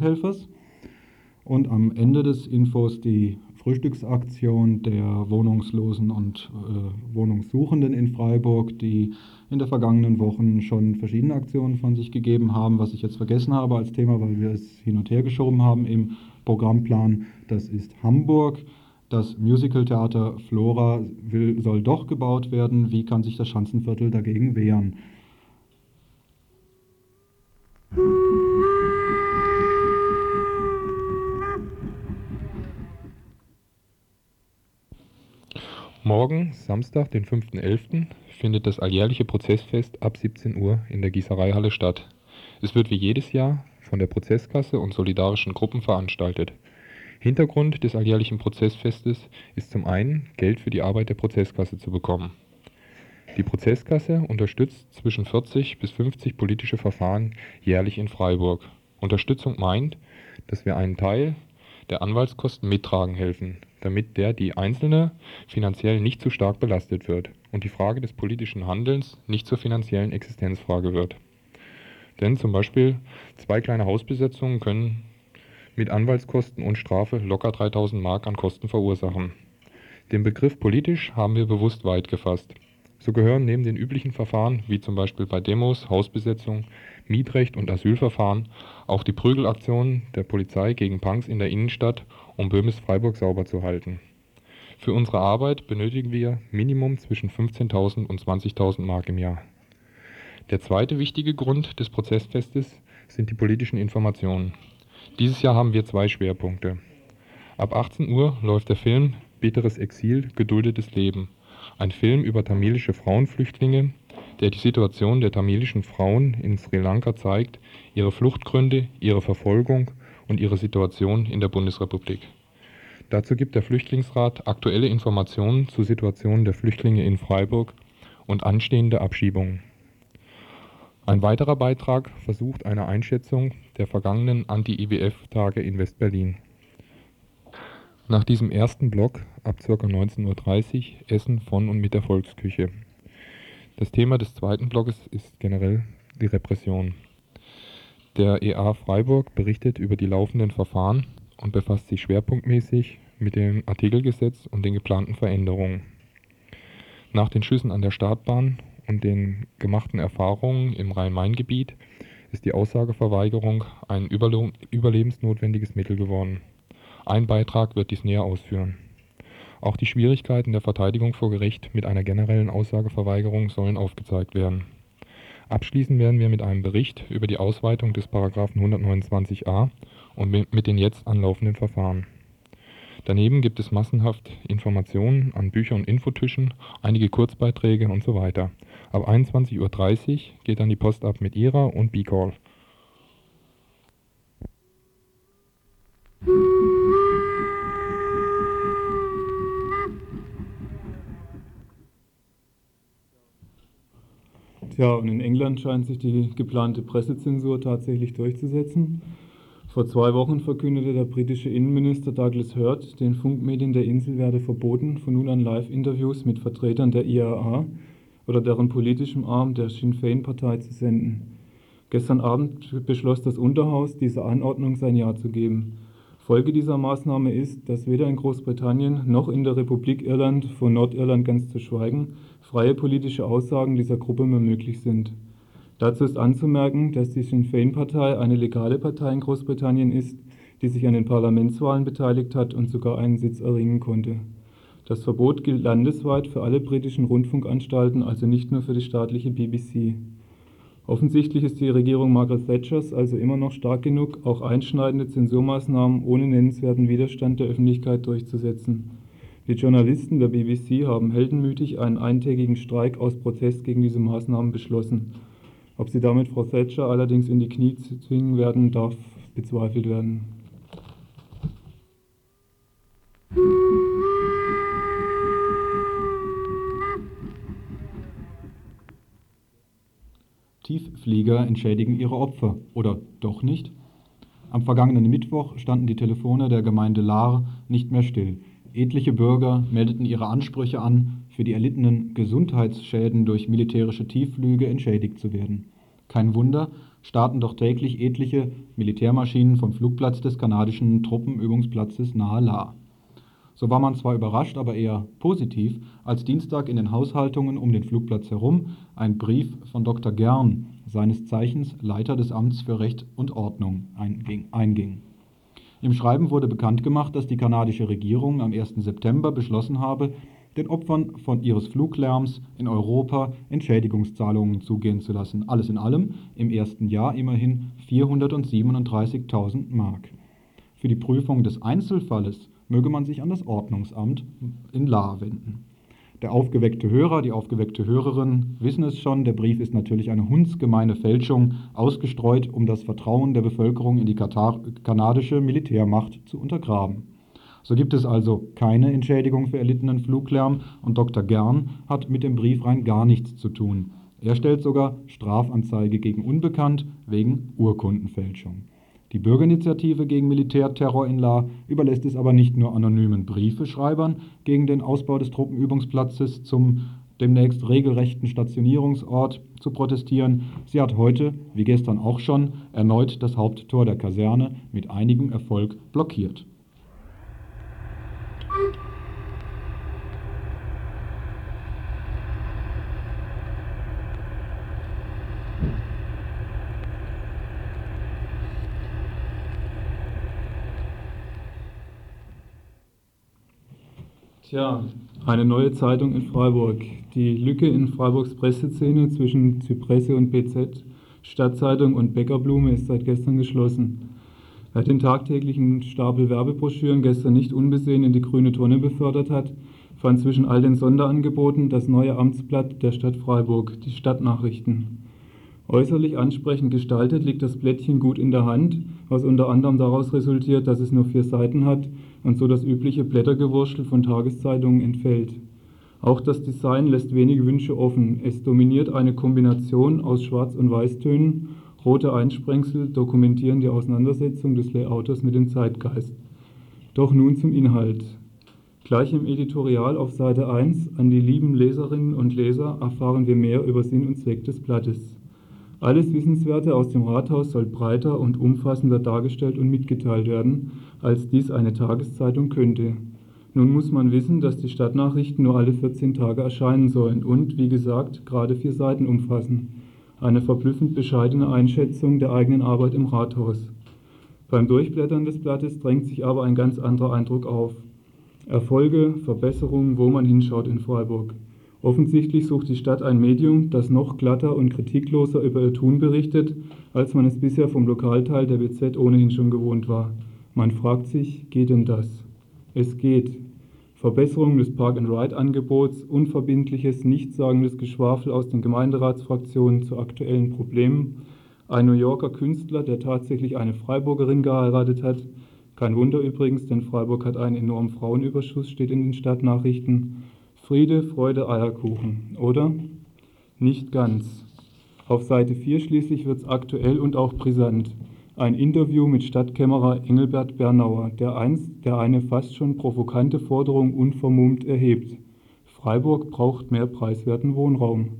Helfers. Und am Ende des Infos die Frühstücksaktion der Wohnungslosen und äh, Wohnungssuchenden in Freiburg, die in der vergangenen Wochen schon verschiedene Aktionen von sich gegeben haben. Was ich jetzt vergessen habe als Thema, weil wir es hin und her geschoben haben im Programmplan, das ist Hamburg. Das Musicaltheater Flora will, soll doch gebaut werden. Wie kann sich das Schanzenviertel dagegen wehren? Morgen, Samstag, den 5.11., findet das alljährliche Prozessfest ab 17 Uhr in der Gießereihalle statt. Es wird wie jedes Jahr von der Prozesskasse und solidarischen Gruppen veranstaltet. Hintergrund des alljährlichen Prozessfestes ist zum einen, Geld für die Arbeit der Prozesskasse zu bekommen. Die Prozesskasse unterstützt zwischen 40 bis 50 politische Verfahren jährlich in Freiburg. Unterstützung meint, dass wir einen Teil der Anwaltskosten mittragen helfen, damit der die Einzelne finanziell nicht zu stark belastet wird und die Frage des politischen Handelns nicht zur finanziellen Existenzfrage wird. Denn zum Beispiel zwei kleine Hausbesetzungen können mit Anwaltskosten und Strafe locker 3000 Mark an Kosten verursachen. Den Begriff politisch haben wir bewusst weit gefasst. So gehören neben den üblichen Verfahren, wie zum Beispiel bei Demos, Hausbesetzung, Mietrecht und Asylverfahren, auch die Prügelaktionen der Polizei gegen Punks in der Innenstadt, um Böhmis-Freiburg sauber zu halten. Für unsere Arbeit benötigen wir Minimum zwischen 15.000 und 20.000 Mark im Jahr. Der zweite wichtige Grund des Prozessfestes sind die politischen Informationen. Dieses Jahr haben wir zwei Schwerpunkte. Ab 18 Uhr läuft der Film Bitteres Exil, geduldetes Leben ein Film über tamilische Frauenflüchtlinge, der die Situation der tamilischen Frauen in Sri Lanka zeigt, ihre Fluchtgründe, ihre Verfolgung und ihre Situation in der Bundesrepublik. Dazu gibt der Flüchtlingsrat aktuelle Informationen zur Situation der Flüchtlinge in Freiburg und anstehende Abschiebungen. Ein weiterer Beitrag versucht eine Einschätzung der vergangenen Anti-IWF-Tage in West-Berlin. Nach diesem ersten Block ab ca. 19:30 Uhr Essen von und mit der Volksküche. Das Thema des zweiten Blockes ist generell die Repression. Der EA Freiburg berichtet über die laufenden Verfahren und befasst sich schwerpunktmäßig mit dem Artikelgesetz und den geplanten Veränderungen. Nach den Schüssen an der Startbahn und den gemachten Erfahrungen im Rhein-Main-Gebiet ist die Aussageverweigerung ein überlebensnotwendiges Mittel geworden ein Beitrag wird dies näher ausführen. Auch die Schwierigkeiten der Verteidigung vor Gericht mit einer generellen Aussageverweigerung sollen aufgezeigt werden. Abschließen werden wir mit einem Bericht über die Ausweitung des § 129a und mit den jetzt anlaufenden Verfahren. Daneben gibt es massenhaft Informationen an Bücher und Infotischen, einige Kurzbeiträge und so weiter. Ab 21:30 Uhr geht dann die Post ab mit IRA und B-Call. Ja, und in England scheint sich die geplante Pressezensur tatsächlich durchzusetzen. Vor zwei Wochen verkündete der britische Innenminister Douglas Hurd, den Funkmedien der Insel werde verboten, von nun an Live-Interviews mit Vertretern der IAA oder deren politischem Arm der Sinn Féin-Partei zu senden. Gestern Abend beschloss das Unterhaus, dieser Anordnung sein Ja zu geben. Folge dieser Maßnahme ist, dass weder in Großbritannien noch in der Republik Irland, von Nordirland ganz zu schweigen, freie politische Aussagen dieser Gruppe mehr möglich sind. Dazu ist anzumerken, dass die Sinn Féin-Partei eine legale Partei in Großbritannien ist, die sich an den Parlamentswahlen beteiligt hat und sogar einen Sitz erringen konnte. Das Verbot gilt landesweit für alle britischen Rundfunkanstalten, also nicht nur für die staatliche BBC. Offensichtlich ist die Regierung Margaret Thatchers also immer noch stark genug, auch einschneidende Zensurmaßnahmen ohne nennenswerten Widerstand der Öffentlichkeit durchzusetzen. Die Journalisten der BBC haben heldenmütig einen eintägigen Streik aus Protest gegen diese Maßnahmen beschlossen. Ob sie damit Frau Thatcher allerdings in die Knie zwingen werden, darf bezweifelt werden. Tiefflieger entschädigen ihre Opfer. Oder doch nicht? Am vergangenen Mittwoch standen die Telefone der Gemeinde Lahr nicht mehr still. Etliche Bürger meldeten ihre Ansprüche an, für die erlittenen Gesundheitsschäden durch militärische Tiefflüge entschädigt zu werden. Kein Wunder, starten doch täglich etliche Militärmaschinen vom Flugplatz des kanadischen Truppenübungsplatzes nahe La. So war man zwar überrascht, aber eher positiv, als Dienstag in den Haushaltungen um den Flugplatz herum ein Brief von Dr. Gern, seines Zeichens Leiter des Amts für Recht und Ordnung, einging. Im Schreiben wurde bekannt gemacht, dass die kanadische Regierung am 1. September beschlossen habe, den Opfern von ihres Fluglärms in Europa Entschädigungszahlungen zugehen zu lassen. Alles in allem im ersten Jahr immerhin 437.000 Mark. Für die Prüfung des Einzelfalles möge man sich an das Ordnungsamt in La wenden. Der aufgeweckte Hörer, die aufgeweckte Hörerin wissen es schon, der Brief ist natürlich eine hundsgemeine Fälschung, ausgestreut, um das Vertrauen der Bevölkerung in die Katar kanadische Militärmacht zu untergraben. So gibt es also keine Entschädigung für erlittenen Fluglärm und Dr. Gern hat mit dem Brief rein gar nichts zu tun. Er stellt sogar Strafanzeige gegen Unbekannt wegen Urkundenfälschung. Die Bürgerinitiative gegen Militärterror in La überlässt es aber nicht nur anonymen Briefeschreibern gegen den Ausbau des Truppenübungsplatzes zum demnächst regelrechten Stationierungsort zu protestieren. Sie hat heute, wie gestern auch schon, erneut das Haupttor der Kaserne mit einigem Erfolg blockiert. Tja, eine neue Zeitung in Freiburg. Die Lücke in Freiburgs Presseszene zwischen Zypresse und BZ, Stadtzeitung und Bäckerblume ist seit gestern geschlossen. Wer den tagtäglichen Stapel Werbebroschüren gestern nicht unbesehen in die grüne Tonne befördert hat, fand zwischen all den Sonderangeboten das neue Amtsblatt der Stadt Freiburg, die Stadtnachrichten. Äußerlich ansprechend gestaltet liegt das Blättchen gut in der Hand, was unter anderem daraus resultiert, dass es nur vier Seiten hat und so das übliche Blättergewurschtel von Tageszeitungen entfällt. Auch das Design lässt wenige Wünsche offen. Es dominiert eine Kombination aus Schwarz- und Weißtönen. Rote Einsprengsel dokumentieren die Auseinandersetzung des Layouters mit dem Zeitgeist. Doch nun zum Inhalt. Gleich im Editorial auf Seite 1 an die lieben Leserinnen und Leser erfahren wir mehr über Sinn und Zweck des Blattes. Alles Wissenswerte aus dem Rathaus soll breiter und umfassender dargestellt und mitgeteilt werden, als dies eine Tageszeitung könnte. Nun muss man wissen, dass die Stadtnachrichten nur alle 14 Tage erscheinen sollen und, wie gesagt, gerade vier Seiten umfassen. Eine verblüffend bescheidene Einschätzung der eigenen Arbeit im Rathaus. Beim Durchblättern des Blattes drängt sich aber ein ganz anderer Eindruck auf. Erfolge, Verbesserungen, wo man hinschaut in Freiburg. Offensichtlich sucht die Stadt ein Medium, das noch glatter und kritikloser über ihr Tun berichtet, als man es bisher vom Lokalteil der BZ ohnehin schon gewohnt war. Man fragt sich, geht denn das? Es geht. Verbesserung des Park-and-Ride-Angebots, unverbindliches, nichtssagendes Geschwafel aus den Gemeinderatsfraktionen zu aktuellen Problemen, ein New Yorker Künstler, der tatsächlich eine Freiburgerin geheiratet hat, kein Wunder übrigens, denn Freiburg hat einen enormen Frauenüberschuss, steht in den Stadtnachrichten, Friede, Freude, Eierkuchen, oder? Nicht ganz. Auf Seite 4 schließlich wird es aktuell und auch brisant. Ein Interview mit Stadtkämmerer Engelbert Bernauer, der einst der eine fast schon provokante Forderung unvermummt erhebt. Freiburg braucht mehr preiswerten Wohnraum.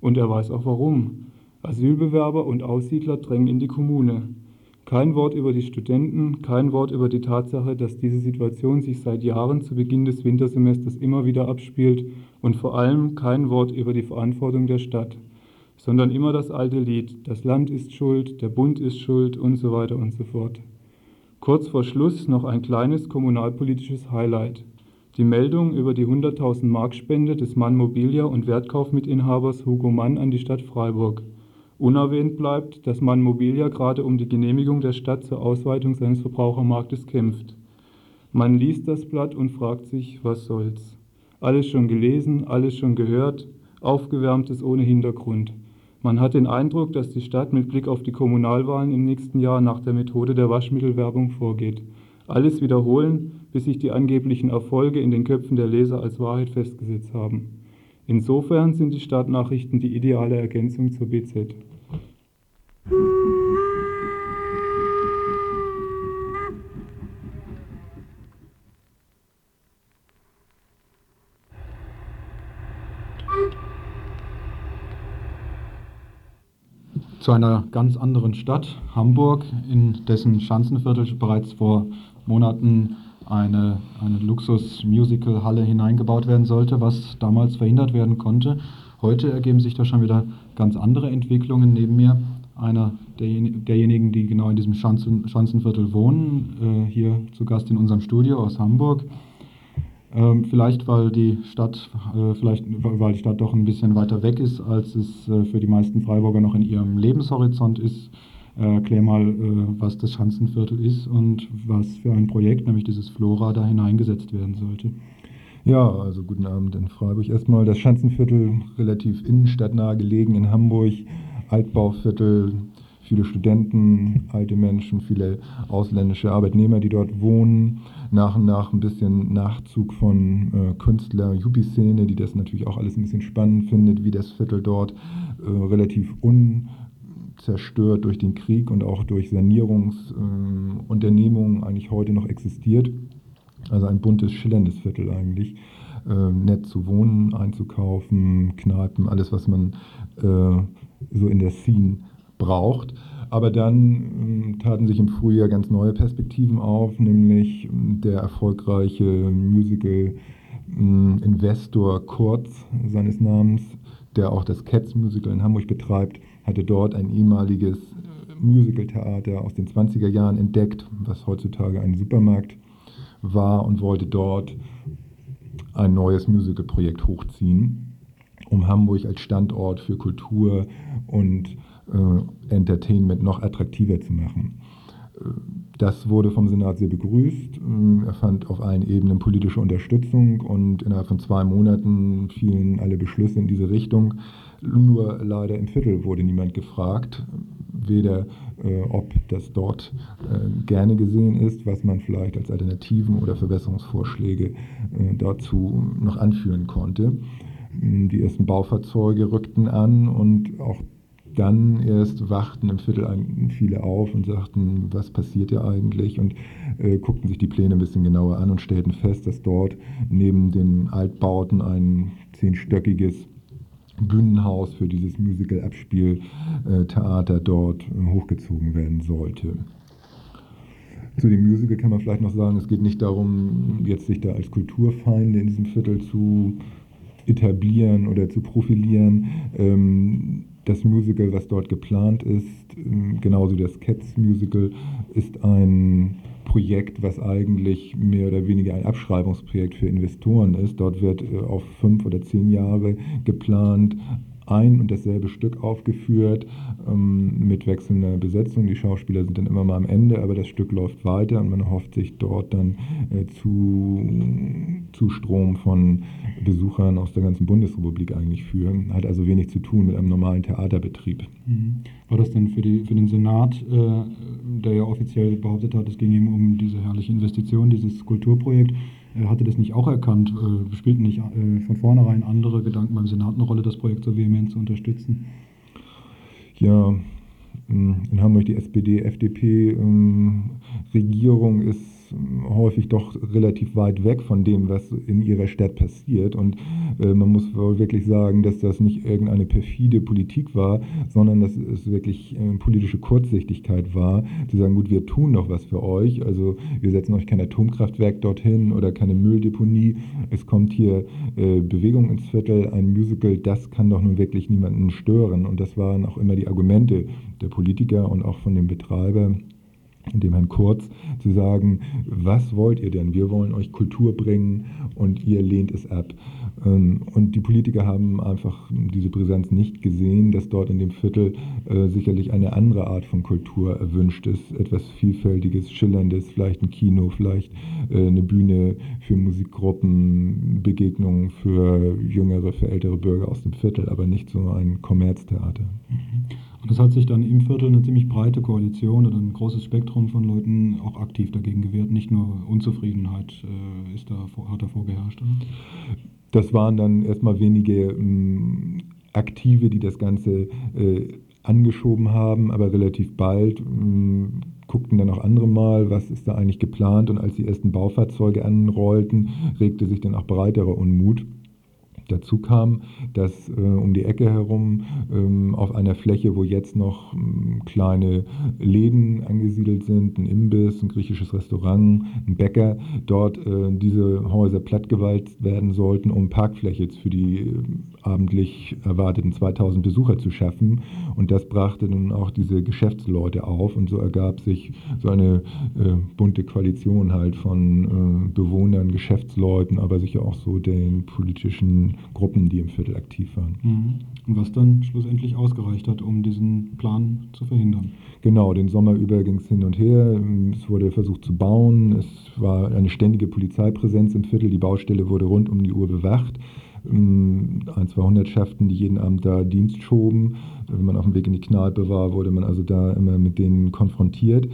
Und er weiß auch warum. Asylbewerber und Aussiedler drängen in die Kommune. Kein Wort über die Studenten, kein Wort über die Tatsache, dass diese Situation sich seit Jahren zu Beginn des Wintersemesters immer wieder abspielt und vor allem kein Wort über die Verantwortung der Stadt, sondern immer das alte Lied, das Land ist schuld, der Bund ist schuld und so weiter und so fort. Kurz vor Schluss noch ein kleines kommunalpolitisches Highlight. Die Meldung über die 100.000 Mark Spende des Mann Mobilia und Wertkaufmitinhabers Hugo Mann an die Stadt Freiburg. Unerwähnt bleibt, dass man Mobilia gerade um die Genehmigung der Stadt zur Ausweitung seines Verbrauchermarktes kämpft. Man liest das Blatt und fragt sich, was soll's. Alles schon gelesen, alles schon gehört, aufgewärmtes ohne Hintergrund. Man hat den Eindruck, dass die Stadt mit Blick auf die Kommunalwahlen im nächsten Jahr nach der Methode der Waschmittelwerbung vorgeht. Alles wiederholen, bis sich die angeblichen Erfolge in den Köpfen der Leser als Wahrheit festgesetzt haben. Insofern sind die Stadtnachrichten die ideale Ergänzung zur BZ. zu einer ganz anderen Stadt, Hamburg, in dessen Schanzenviertel bereits vor Monaten eine, eine Luxus-Musical-Halle hineingebaut werden sollte, was damals verhindert werden konnte. Heute ergeben sich da schon wieder ganz andere Entwicklungen. Neben mir einer derjenigen, die genau in diesem Schanzen, Schanzenviertel wohnen, äh, hier zu Gast in unserem Studio aus Hamburg. Ähm, vielleicht, weil die Stadt, äh, vielleicht, weil die Stadt doch ein bisschen weiter weg ist, als es äh, für die meisten Freiburger noch in ihrem Lebenshorizont ist. Erklär mal, äh, was das Schanzenviertel ist und was für ein Projekt, nämlich dieses Flora, da hineingesetzt werden sollte. Ja, also guten Abend in Freiburg. Erstmal das Schanzenviertel, relativ innenstadtnah gelegen in Hamburg, Altbauviertel, viele Studenten, alte Menschen, viele ausländische Arbeitnehmer, die dort wohnen. Nach und nach ein bisschen Nachzug von äh, Künstler, Yuppie-Szene, die das natürlich auch alles ein bisschen spannend findet, wie das Viertel dort äh, relativ unzerstört durch den Krieg und auch durch Sanierungsunternehmungen äh, eigentlich heute noch existiert. Also ein buntes, schillerndes Viertel eigentlich. Äh, nett zu wohnen, einzukaufen, Kneipen, alles, was man äh, so in der Scene braucht. Aber dann äh, taten sich im Frühjahr ganz neue Perspektiven auf, nämlich ähm, der erfolgreiche Musical-Investor Kurz seines Namens, der auch das Cats Musical in Hamburg betreibt, hatte dort ein ehemaliges Musical-Theater aus den 20er Jahren entdeckt, was heutzutage ein Supermarkt war und wollte dort ein neues Musical-Projekt hochziehen, um Hamburg als Standort für Kultur und äh, Entertainment noch attraktiver zu machen. Das wurde vom Senat sehr begrüßt. Er fand auf allen Ebenen politische Unterstützung und innerhalb von zwei Monaten fielen alle Beschlüsse in diese Richtung. Nur leider im Viertel wurde niemand gefragt, weder äh, ob das dort äh, gerne gesehen ist, was man vielleicht als Alternativen oder Verbesserungsvorschläge äh, dazu noch anführen konnte. Die ersten Baufahrzeuge rückten an und auch dann erst wachten im Viertel viele auf und sagten, was passiert hier eigentlich und äh, guckten sich die Pläne ein bisschen genauer an und stellten fest, dass dort neben den Altbauten ein zehnstöckiges Bühnenhaus für dieses Musical-Abspieltheater dort äh, hochgezogen werden sollte. Zu dem Musical kann man vielleicht noch sagen, es geht nicht darum, jetzt sich da als Kulturfeinde in diesem Viertel zu etablieren oder zu profilieren. Ähm, das Musical, was dort geplant ist, ähm, genauso das Cats Musical, ist ein Projekt, was eigentlich mehr oder weniger ein Abschreibungsprojekt für Investoren ist. Dort wird äh, auf fünf oder zehn Jahre geplant, ein und dasselbe Stück aufgeführt ähm, mit wechselnder Besetzung. Die Schauspieler sind dann immer mal am Ende, aber das Stück läuft weiter und man hofft sich dort dann äh, zu Zustrom von Besuchern aus der ganzen Bundesrepublik eigentlich führen. Hat also wenig zu tun mit einem normalen Theaterbetrieb. Mhm. War das denn für, die, für den Senat, äh, der ja offiziell behauptet hat, es ging ihm um diese herrliche Investition, dieses Kulturprojekt, hatte das nicht auch erkannt? Äh, spielten nicht äh, von vornherein andere Gedanken beim Senat eine Rolle, das Projekt so vehement zu unterstützen? Ja, in Hamburg die SPD-FDP-Regierung ähm, ist häufig doch relativ weit weg von dem, was in ihrer Stadt passiert. Und äh, man muss wohl wirklich sagen, dass das nicht irgendeine perfide Politik war, sondern dass es wirklich äh, politische Kurzsichtigkeit war, zu sagen, gut, wir tun doch was für euch. Also wir setzen euch kein Atomkraftwerk dorthin oder keine Mülldeponie. Es kommt hier äh, Bewegung ins Viertel, ein Musical, das kann doch nun wirklich niemanden stören. Und das waren auch immer die Argumente der Politiker und auch von dem Betreiber dem Herrn Kurz, zu sagen, was wollt ihr denn? Wir wollen euch Kultur bringen und ihr lehnt es ab. Ähm, und die Politiker haben einfach diese Präsenz nicht gesehen, dass dort in dem Viertel äh, sicherlich eine andere Art von Kultur erwünscht ist. Etwas Vielfältiges, Schillerndes, vielleicht ein Kino, vielleicht äh, eine Bühne für Musikgruppen, Begegnungen für jüngere, für ältere Bürger aus dem Viertel, aber nicht so ein Kommerztheater. Mhm. Und das hat sich dann im Viertel eine ziemlich breite Koalition oder ein großes Spektrum von Leuten auch aktiv dagegen gewehrt. Nicht nur Unzufriedenheit äh, ist da, hat da vorgeherrscht. Oder? Das waren dann erstmal wenige ähm, Aktive, die das Ganze äh, angeschoben haben, aber relativ bald ähm, guckten dann auch andere mal, was ist da eigentlich geplant. Und als die ersten Baufahrzeuge anrollten, regte sich dann auch breiterer Unmut Dazu kam, dass äh, um die Ecke herum ähm, auf einer Fläche, wo jetzt noch ähm, kleine Läden angesiedelt sind, ein Imbiss, ein griechisches Restaurant, ein Bäcker, dort äh, diese Häuser plattgewalzt werden sollten, um Parkfläche für die äh, abendlich erwarteten 2000 Besucher zu schaffen. Und das brachte nun auch diese Geschäftsleute auf und so ergab sich so eine äh, bunte Koalition halt von äh, Bewohnern, Geschäftsleuten, aber sicher auch so den politischen Gruppen, die im Viertel aktiv waren. Mhm. Und was dann schlussendlich ausgereicht hat, um diesen Plan zu verhindern. Genau, den Sommer über ging es hin und her. Es wurde versucht zu bauen. Es war eine ständige Polizeipräsenz im Viertel. Die Baustelle wurde rund um die Uhr bewacht. Ähm, ein, zwei Hundertschaften, die jeden Abend da Dienst schoben. Wenn man auf dem Weg in die Kneipe war, wurde man also da immer mit denen konfrontiert.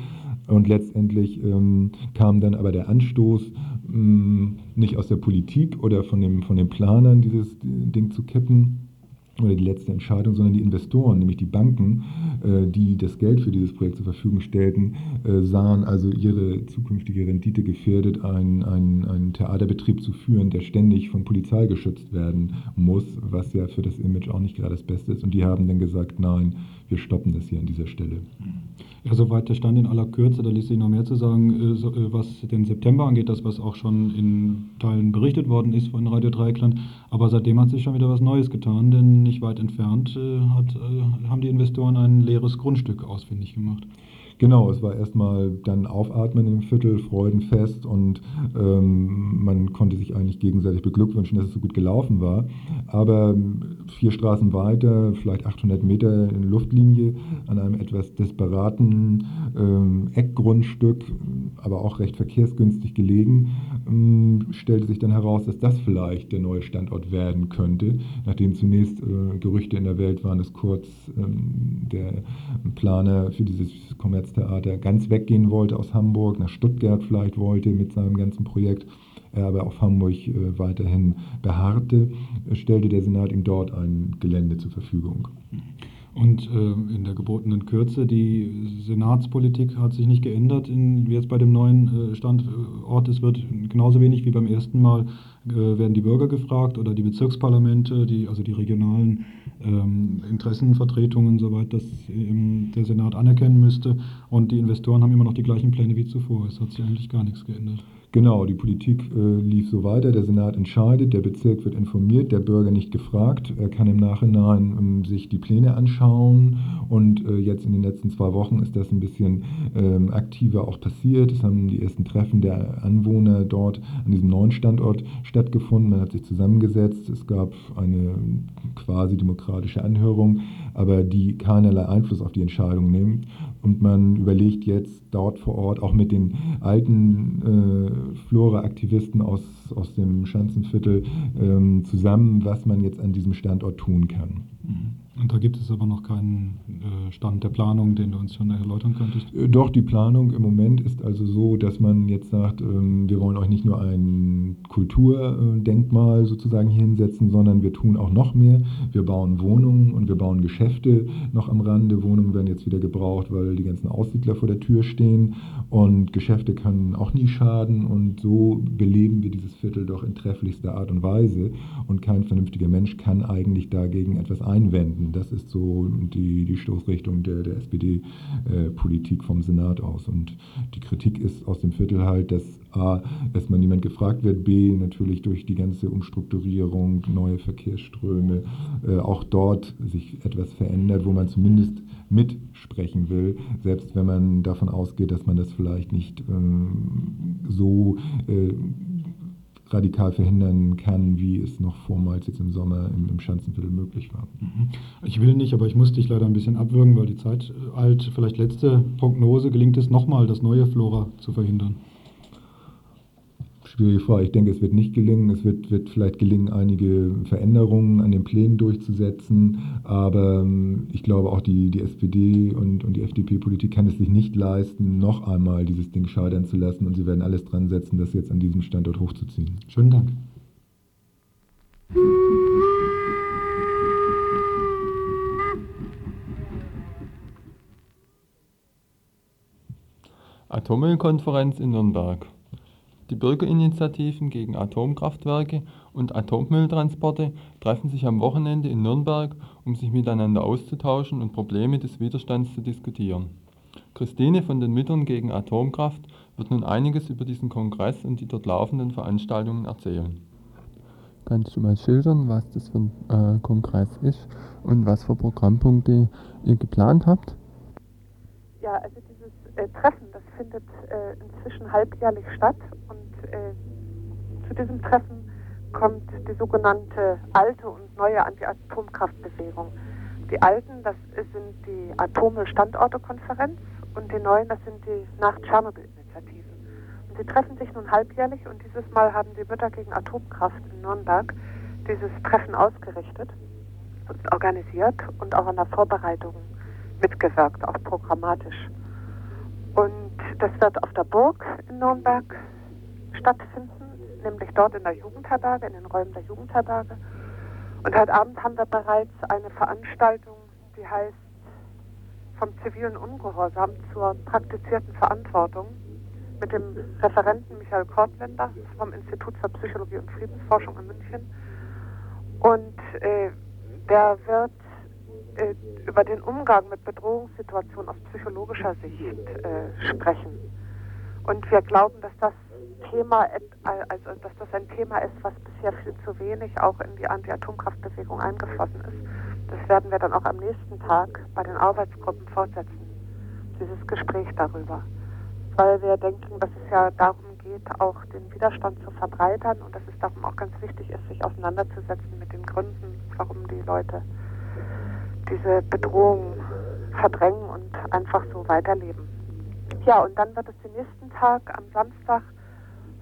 Und letztendlich ähm, kam dann aber der Anstoß, ähm, nicht aus der Politik oder von, dem, von den Planern, dieses Ding zu kippen, oder die letzte Entscheidung, sondern die Investoren, nämlich die Banken, äh, die das Geld für dieses Projekt zur Verfügung stellten, äh, sahen also ihre zukünftige Rendite gefährdet, einen, einen, Theaterbetrieb zu führen, der ständig von Polizei geschützt werden muss, was ja für das Image auch nicht gerade das Beste ist. Und die haben dann gesagt, nein, wir stoppen das hier an dieser Stelle. Ja, soweit der Stand in aller Kürze, da ließ sich noch mehr zu sagen, äh, was den September angeht, das, was auch schon in Teilen berichtet worden ist von Radio Dreieckland. Aber seitdem hat sich schon wieder was Neues getan, denn nicht weit entfernt hat, haben die Investoren ein leeres Grundstück ausfindig gemacht. Genau, es war erstmal dann Aufatmen im Viertel, Freudenfest und ähm, man konnte sich eigentlich gegenseitig beglückwünschen, dass es so gut gelaufen war. Aber vier Straßen weiter, vielleicht 800 Meter in Luftlinie, an einem etwas disparaten ähm, Eckgrundstück, aber auch recht verkehrsgünstig gelegen, ähm, stellte sich dann heraus, dass das vielleicht der neue Standort werden könnte, nachdem zunächst äh, Gerüchte in der Welt waren, dass Kurz ähm, der Planer für dieses Kommerz Staatstheater ganz weggehen wollte aus Hamburg, nach Stuttgart vielleicht wollte mit seinem ganzen Projekt, er aber auf Hamburg äh, weiterhin beharrte, stellte der Senat ihm dort ein Gelände zur Verfügung. Und äh, in der gebotenen Kürze, die Senatspolitik hat sich nicht geändert, in, wie jetzt bei dem neuen äh, Standort. Es wird genauso wenig wie beim ersten Mal äh, werden die Bürger gefragt oder die Bezirksparlamente, die, also die regionalen ähm, Interessenvertretungen, soweit das ähm, der Senat anerkennen müsste. Und die Investoren haben immer noch die gleichen Pläne wie zuvor. Es hat sich eigentlich gar nichts geändert. Genau, die Politik äh, lief so weiter, der Senat entscheidet, der Bezirk wird informiert, der Bürger nicht gefragt. Er kann im Nachhinein ähm, sich die Pläne anschauen und äh, jetzt in den letzten zwei Wochen ist das ein bisschen ähm, aktiver auch passiert. Es haben die ersten Treffen der Anwohner dort an diesem neuen Standort stattgefunden. Man hat sich zusammengesetzt, es gab eine quasi demokratische Anhörung, aber die keinerlei Einfluss auf die Entscheidung nimmt. Und man überlegt jetzt dort vor Ort, auch mit den alten äh, Flora-Aktivisten aus, aus dem Schanzenviertel ähm, zusammen, was man jetzt an diesem Standort tun kann. Mhm. Und da gibt es aber noch keinen äh, Stand der Planung, den du uns schon erläutern könntest? Äh, doch, die Planung im Moment ist also so, dass man jetzt sagt, ähm, wir wollen euch nicht nur ein Kulturdenkmal sozusagen hinsetzen, sondern wir tun auch noch mehr. Wir bauen Wohnungen und wir bauen Geschäfte noch am Rande. Wohnungen werden jetzt wieder gebraucht, weil die ganzen Aussiedler vor der Tür stehen und Geschäfte können auch nie schaden und so beleben wir dieses Viertel doch in trefflichster Art und Weise und kein vernünftiger Mensch kann eigentlich dagegen etwas einwenden. Das ist so die, die Stoßrichtung der, der SPD-Politik äh, vom Senat aus. Und die Kritik ist aus dem Viertel halt, dass A, erstmal niemand gefragt wird, B, natürlich durch die ganze Umstrukturierung, neue Verkehrsströme, äh, auch dort sich etwas verändert, wo man zumindest mitsprechen will, selbst wenn man davon ausgeht, dass man das vielleicht nicht ähm, so äh, radikal verhindern kann, wie es noch vormals jetzt im Sommer im, im Schanzenviertel möglich war. Mhm. Ich will nicht, aber ich muss dich leider ein bisschen abwürgen, weil die Zeit alt. Vielleicht letzte Prognose, gelingt es nochmal, das neue Flora zu verhindern? Schwierige Frage. Ich denke, es wird nicht gelingen. Es wird, wird vielleicht gelingen, einige Veränderungen an den Plänen durchzusetzen. Aber ähm, ich glaube, auch die, die SPD und, und die FDP-Politik kann es sich nicht leisten, noch einmal dieses Ding scheitern zu lassen. Und sie werden alles dran setzen, das jetzt an diesem Standort hochzuziehen. Schönen Dank. Atommüllkonferenz in Nürnberg. Die Bürgerinitiativen gegen Atomkraftwerke und Atommülltransporte treffen sich am Wochenende in Nürnberg, um sich miteinander auszutauschen und Probleme des Widerstands zu diskutieren. Christine von den Müttern gegen Atomkraft wird nun einiges über diesen Kongress und die dort laufenden Veranstaltungen erzählen. Kannst du mal schildern, was das für ein äh, Kongress ist und was für Programmpunkte ihr geplant habt? Ja, also dieses äh, Treffen, das findet äh, inzwischen halbjährlich statt äh, zu diesem Treffen kommt die sogenannte alte und neue Anti-Atomkraftbewegung. Die alten, das sind die Atommüll-Standorte-Konferenz und die neuen, das sind die Nach-Tschernobyl-Initiativen. Und sie treffen sich nun halbjährlich und dieses Mal haben die Mütter gegen Atomkraft in Nürnberg dieses Treffen ausgerichtet und organisiert und auch an der Vorbereitung mitgewirkt, auch programmatisch. Und das wird auf der Burg in Nürnberg stattfinden, nämlich dort in der Jugendherberge, in den Räumen der Jugendherberge. Und heute Abend haben wir bereits eine Veranstaltung, die heißt vom zivilen Ungehorsam zur praktizierten Verantwortung mit dem Referenten Michael Kortländer vom Institut für Psychologie und Friedensforschung in München. Und äh, der wird äh, über den Umgang mit Bedrohungssituationen aus psychologischer Sicht äh, sprechen. Und wir glauben, dass das Thema, also dass das ein Thema ist, was bisher viel zu wenig auch in die Anti-Atomkraftbewegung eingeflossen ist. Das werden wir dann auch am nächsten Tag bei den Arbeitsgruppen fortsetzen, dieses Gespräch darüber. Weil wir denken, dass es ja darum geht, auch den Widerstand zu verbreitern und dass es darum auch ganz wichtig ist, sich auseinanderzusetzen mit den Gründen, warum die Leute diese Bedrohung verdrängen und einfach so weiterleben. Ja, und dann wird es den nächsten Tag am Samstag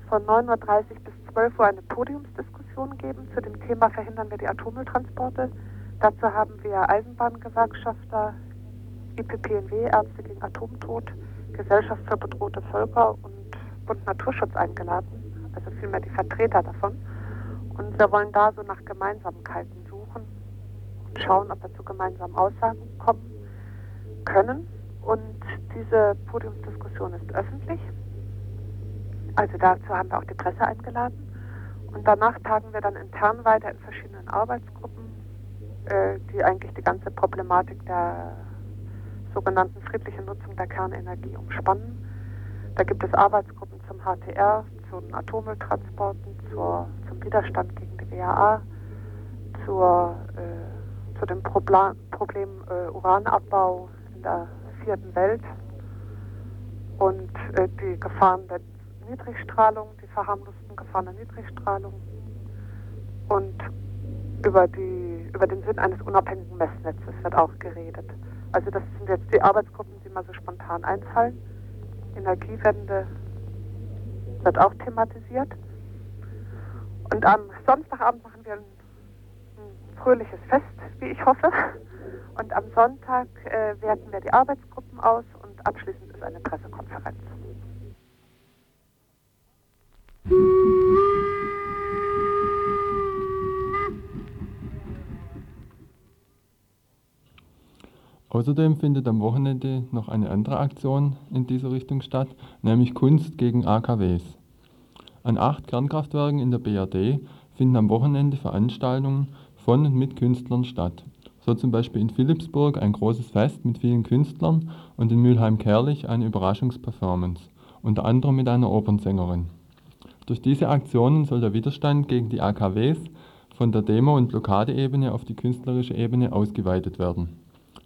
von 9.30 Uhr bis 12 Uhr eine Podiumsdiskussion geben zu dem Thema Verhindern wir die Atommülltransporte. Dazu haben wir Eisenbahngewerkschafter, IPPNW, Ärzte gegen Atomtod, Gesellschaft für bedrohte Völker und Bund Naturschutz eingeladen, also vielmehr die Vertreter davon. Und wir wollen da so nach Gemeinsamkeiten suchen und schauen, ob wir zu gemeinsamen Aussagen kommen können. Und diese Podiumsdiskussion ist öffentlich. Also dazu haben wir auch die Presse eingeladen. Und danach tagen wir dann intern weiter in verschiedenen Arbeitsgruppen, äh, die eigentlich die ganze Problematik der sogenannten friedlichen Nutzung der Kernenergie umspannen. Da gibt es Arbeitsgruppen zum HTR, zu den Atommülltransporten, zur, zum Widerstand gegen die WAA, zur, äh, zu dem Probla Problem äh, Uranabbau in der vierten Welt und äh, die Gefahren der Niedrigstrahlung, die verharmlosten Gefahren der Niedrigstrahlung und über, die, über den Sinn eines unabhängigen Messnetzes wird auch geredet. Also das sind jetzt die Arbeitsgruppen, die mir so spontan einfallen. Energiewende wird auch thematisiert. Und am Samstagabend machen wir ein, ein fröhliches Fest, wie ich hoffe. Und am Sonntag äh, werten wir die Arbeitsgruppen aus und abschließend ist eine Pressekonferenz. Außerdem findet am Wochenende noch eine andere Aktion in dieser Richtung statt, nämlich Kunst gegen AKWs. An acht Kernkraftwerken in der BRD finden am Wochenende Veranstaltungen von und mit Künstlern statt. So zum Beispiel in Philipsburg ein großes Fest mit vielen Künstlern und in Mülheim-Kerlich eine Überraschungsperformance, unter anderem mit einer Opernsängerin. Durch diese Aktionen soll der Widerstand gegen die AKWs von der Demo- und Blockadeebene auf die künstlerische Ebene ausgeweitet werden.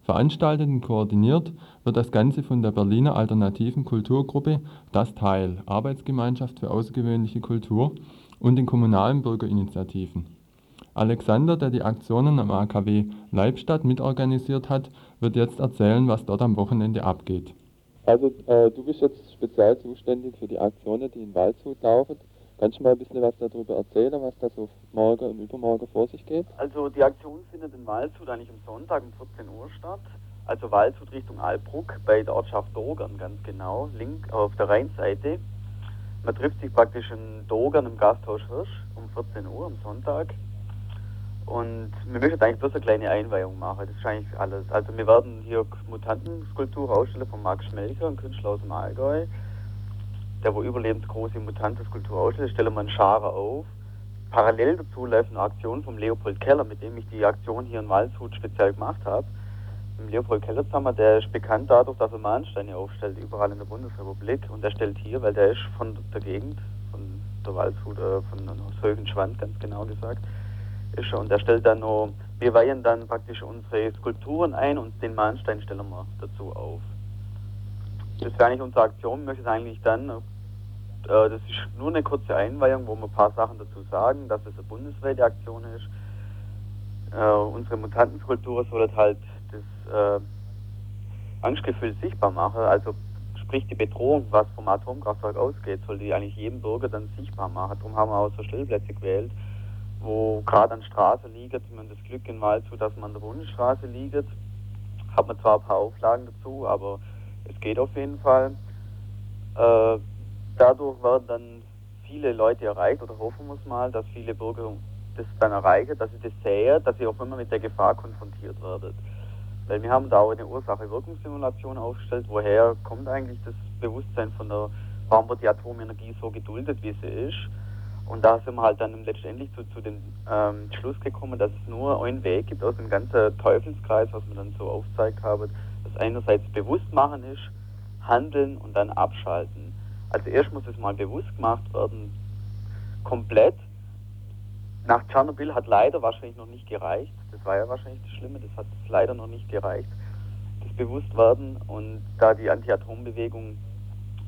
Veranstaltet und koordiniert wird das Ganze von der Berliner alternativen Kulturgruppe Das Teil, Arbeitsgemeinschaft für außergewöhnliche Kultur und den kommunalen Bürgerinitiativen. Alexander, der die Aktionen am AKW Leibstadt mitorganisiert hat, wird jetzt erzählen, was dort am Wochenende abgeht. Also äh, du bist jetzt speziell zuständig für die Aktionen, die in Waldshut laufen. Kannst du mal ein bisschen was darüber erzählen, was da so morgen und übermorgen vor sich geht? Also die Aktion findet in Waldshut eigentlich am Sonntag um 14 Uhr statt. Also Waldshut Richtung Albruck bei der Ortschaft Dogern ganz genau, link auf der Rheinseite. Man trifft sich praktisch in Dogern im Gasthaus Hirsch um 14 Uhr am Sonntag. Und wir möchten eigentlich bloß eine kleine Einweihung machen, das ist eigentlich alles. Also wir werden hier Mutantenskulptur ausstellen von Max Schmelcher, ein Künstler aus dem Allgäu. der wo überlebensgroße Mutantenskulptur ausstellt, stellen wir einen Schare auf. Parallel dazu läuft eine Aktion vom Leopold Keller, mit dem ich die Aktion hier in Waldshut speziell gemacht habe. Im Leopold Keller zusammen, der ist bekannt dadurch, dass er Mahnsteine aufstellt, überall in der Bundesrepublik. Und der stellt hier, weil der ist von der Gegend, von der Waldshut, äh, von Högenschwand ganz genau gesagt, ist er. Und der stellt dann noch, wir weihen dann praktisch unsere Skulpturen ein und den Mahnstein stellen wir dazu auf. Das wäre eigentlich unsere Aktion. Wir möchten eigentlich dann, äh, das ist nur eine kurze Einweihung, wo wir ein paar Sachen dazu sagen, dass es eine bundesweite Aktion ist. Äh, unsere Mutantenskulptur soll halt das äh, Angstgefühl sichtbar machen. Also sprich die Bedrohung, was vom Atomkraftwerk ausgeht, soll die eigentlich jedem Bürger dann sichtbar machen. Darum haben wir auch so Stellplätze gewählt, wo gerade an Straße liegt. Wir haben das Glück in Waldshut, dass man an der Bundesstraße liegt. Hat man zwar ein paar Auflagen dazu, aber es geht auf jeden Fall. Äh, dadurch werden dann viele Leute erreicht oder hoffen wir es mal, dass viele Bürger das dann erreichen, dass sie das sehen, dass sie auch immer mit der Gefahr konfrontiert werden. Weil wir haben da auch eine Ursache-Wirkungssimulation aufgestellt, woher kommt eigentlich das Bewusstsein von der, warum wird die Atomenergie so geduldet, wie sie ist. Und da sind wir halt dann letztendlich zu, zu dem ähm, Schluss gekommen, dass es nur einen Weg gibt aus dem ganzen Teufelskreis, was wir dann so aufgezeigt haben, dass einerseits bewusst machen ist, handeln und dann abschalten. Also erst muss es mal bewusst gemacht werden, komplett. Nach Tschernobyl hat leider wahrscheinlich noch nicht gereicht. Das war ja wahrscheinlich das Schlimme, das hat leider noch nicht gereicht. Das Bewusstwerden und da die Anti-Atom-Bewegung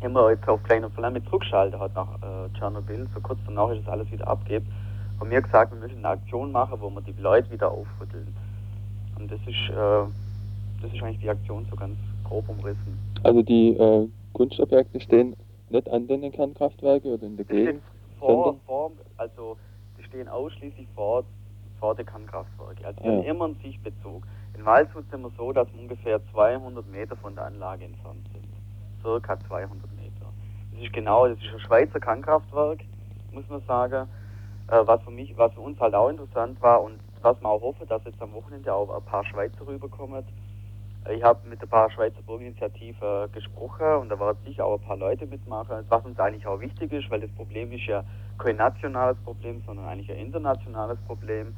immer jetzt auf kleiner Flamme zurückschaltet hat nach äh, Tschernobyl, so kurz danach ist es alles wieder abgibt, haben wir gesagt, wir möchten eine Aktion machen, wo wir die Leute wieder aufrütteln. Und das ist äh, das ist eigentlich die Aktion so ganz grob umrissen. Also die äh, Kunstobjekte stehen nicht an den Kernkraftwerken oder in der Gegend? Vor, vor, also die stehen ausschließlich vor, vor den Kernkraftwerken. Also die ja. haben immer einen Sichtbezug. In Waldshut sind wir so, dass wir ungefähr 200 Meter von der Anlage entfernt sind. Circa 200 Meter. Das ist genau, das ist ein Schweizer Kernkraftwerk, muss man sagen. Äh, was für mich, was für uns halt auch interessant war und was wir auch hoffen, dass jetzt am Wochenende auch ein paar Schweizer rüberkommen, ich habe mit ein paar Schweizer Bürgerinitiativen gesprochen und da waren sicher auch ein paar Leute mitmachen, was uns eigentlich auch wichtig ist, weil das Problem ist ja kein nationales Problem, sondern eigentlich ein internationales Problem.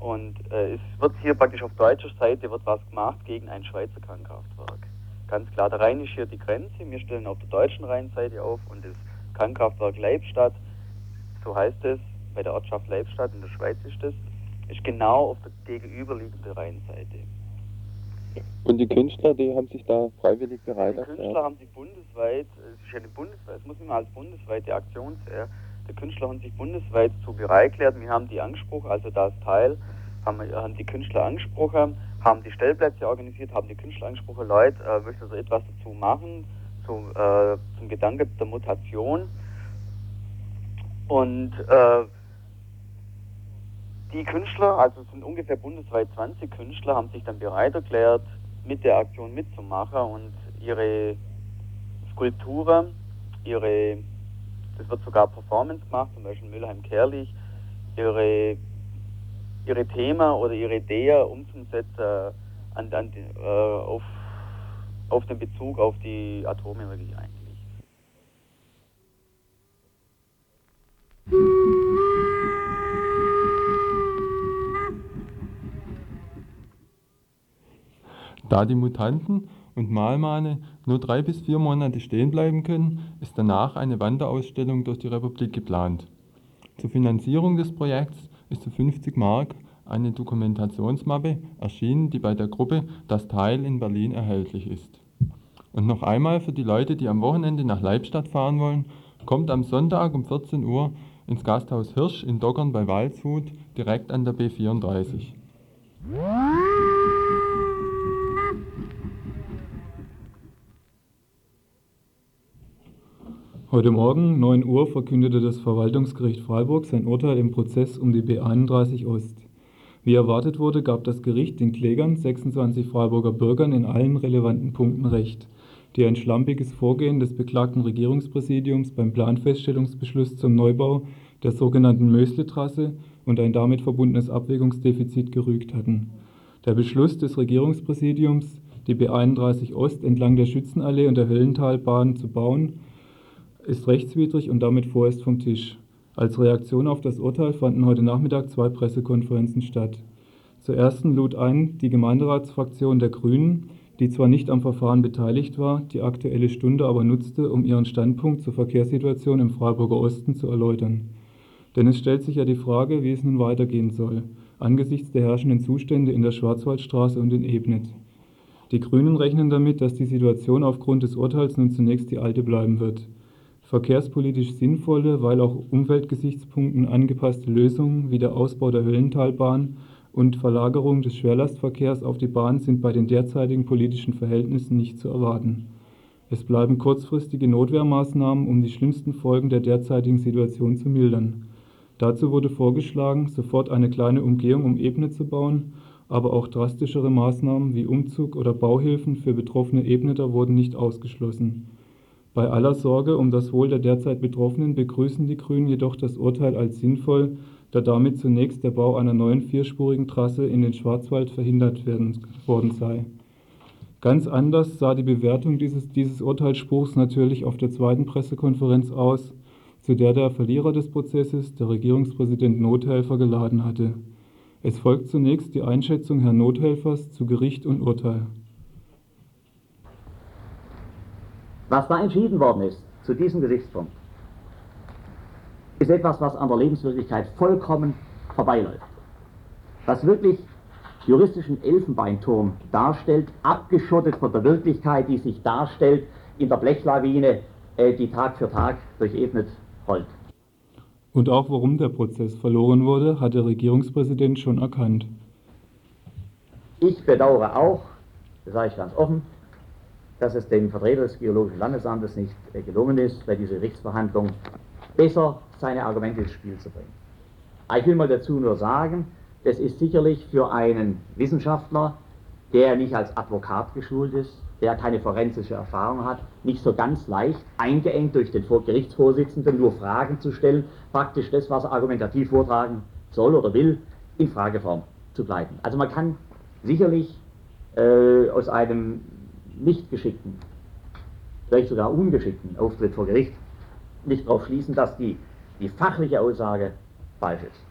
Und äh, es wird hier praktisch auf deutscher Seite wird was gemacht gegen ein Schweizer Kernkraftwerk. Ganz klar, der Rhein ist hier die Grenze. Wir stellen auf der deutschen Rheinseite auf und das Kernkraftwerk Leibstadt, so heißt es, bei der Ortschaft Leibstadt in der Schweiz ist das, ist genau auf der gegenüberliegenden Rheinseite. Und die Künstler, die haben sich da freiwillig bereit erklärt? Die Künstler haben sich bundesweit, es ist eine bundesweit, es muss immer als bundesweite Aktion sehen, die Künstler haben sich bundesweit zu bereit erklärt. Wir haben die Anspruch, also das Teil, haben, haben die Künstler angesprochen, haben die Stellplätze organisiert, haben die Künstler angesprochen, Leute, äh, möchten also etwas dazu machen, zu, äh, zum Gedanke der Mutation. Und äh, die Künstler, also es sind ungefähr bundesweit 20 Künstler, haben sich dann bereit erklärt, mit der Aktion mitzumachen und ihre Skulpturen, ihre, das wird sogar Performance gemacht, zum Beispiel Mülheim-Kerlich, ihre, ihre Themen oder ihre Ideen umzusetzen an, an, äh, auf, auf den Bezug auf die Atomenergie eigentlich. Da die Mutanten und Mahlmane nur drei bis vier Monate stehen bleiben können, ist danach eine Wanderausstellung durch die Republik geplant. Zur Finanzierung des Projekts ist für 50 Mark eine Dokumentationsmappe erschienen, die bei der Gruppe Das Teil in Berlin erhältlich ist. Und noch einmal für die Leute, die am Wochenende nach Leibstadt fahren wollen, kommt am Sonntag um 14 Uhr ins Gasthaus Hirsch in Dockern bei Waldshut direkt an der B34. Heute Morgen, 9 Uhr, verkündete das Verwaltungsgericht Freiburg sein Urteil im Prozess um die B31 Ost. Wie erwartet wurde, gab das Gericht den Klägern, 26 Freiburger Bürgern, in allen relevanten Punkten Recht, die ein schlampiges Vorgehen des beklagten Regierungspräsidiums beim Planfeststellungsbeschluss zum Neubau der sogenannten Mösle-Trasse und ein damit verbundenes Abwägungsdefizit gerügt hatten. Der Beschluss des Regierungspräsidiums, die B31 Ost entlang der Schützenallee und der Höllentalbahn zu bauen, ist rechtswidrig und damit vorerst vom Tisch. Als Reaktion auf das Urteil fanden heute Nachmittag zwei Pressekonferenzen statt. Zur ersten lud ein die Gemeinderatsfraktion der Grünen, die zwar nicht am Verfahren beteiligt war, die Aktuelle Stunde aber nutzte, um ihren Standpunkt zur Verkehrssituation im Freiburger Osten zu erläutern. Denn es stellt sich ja die Frage, wie es nun weitergehen soll, angesichts der herrschenden Zustände in der Schwarzwaldstraße und in Ebnet. Die Grünen rechnen damit, dass die Situation aufgrund des Urteils nun zunächst die alte bleiben wird verkehrspolitisch sinnvolle, weil auch Umweltgesichtspunkten angepasste Lösungen wie der Ausbau der Höllentalbahn und Verlagerung des Schwerlastverkehrs auf die Bahn sind bei den derzeitigen politischen Verhältnissen nicht zu erwarten. Es bleiben kurzfristige Notwehrmaßnahmen, um die schlimmsten Folgen der derzeitigen Situation zu mildern. Dazu wurde vorgeschlagen, sofort eine kleine Umgehung um Ebene zu bauen, aber auch drastischere Maßnahmen wie Umzug oder Bauhilfen für betroffene Ebneter wurden nicht ausgeschlossen bei aller Sorge um das Wohl der derzeit Betroffenen begrüßen die Grünen jedoch das Urteil als sinnvoll, da damit zunächst der Bau einer neuen vierspurigen Trasse in den Schwarzwald verhindert worden sei. Ganz anders sah die Bewertung dieses, dieses Urteilsspruchs natürlich auf der zweiten Pressekonferenz aus, zu der der Verlierer des Prozesses, der Regierungspräsident Nothelfer, geladen hatte. Es folgt zunächst die Einschätzung Herrn Nothelfers zu Gericht und Urteil. Was da entschieden worden ist zu diesem Gesichtspunkt, ist etwas, was an der Lebenswirklichkeit vollkommen vorbeiläuft. Was wirklich juristischen Elfenbeinturm darstellt, abgeschottet von der Wirklichkeit, die sich darstellt in der Blechlawine, äh, die Tag für Tag durchebnet rollt. Und auch warum der Prozess verloren wurde, hat der Regierungspräsident schon erkannt. Ich bedauere auch, das sage ich ganz offen, dass es dem Vertreter des Geologischen Landesamtes nicht äh, gelungen ist, bei dieser Gerichtsverhandlung besser seine Argumente ins Spiel zu bringen. Ich will mal dazu nur sagen, das ist sicherlich für einen Wissenschaftler, der nicht als Advokat geschult ist, der keine forensische Erfahrung hat, nicht so ganz leicht, eingeengt durch den Gerichtsvorsitzenden nur Fragen zu stellen, praktisch das, was er argumentativ vortragen soll oder will, in Frageform zu bleiben. Also man kann sicherlich äh, aus einem nicht geschickten, vielleicht sogar ungeschickten Auftritt vor Gericht nicht darauf schließen, dass die, die fachliche Aussage falsch ist.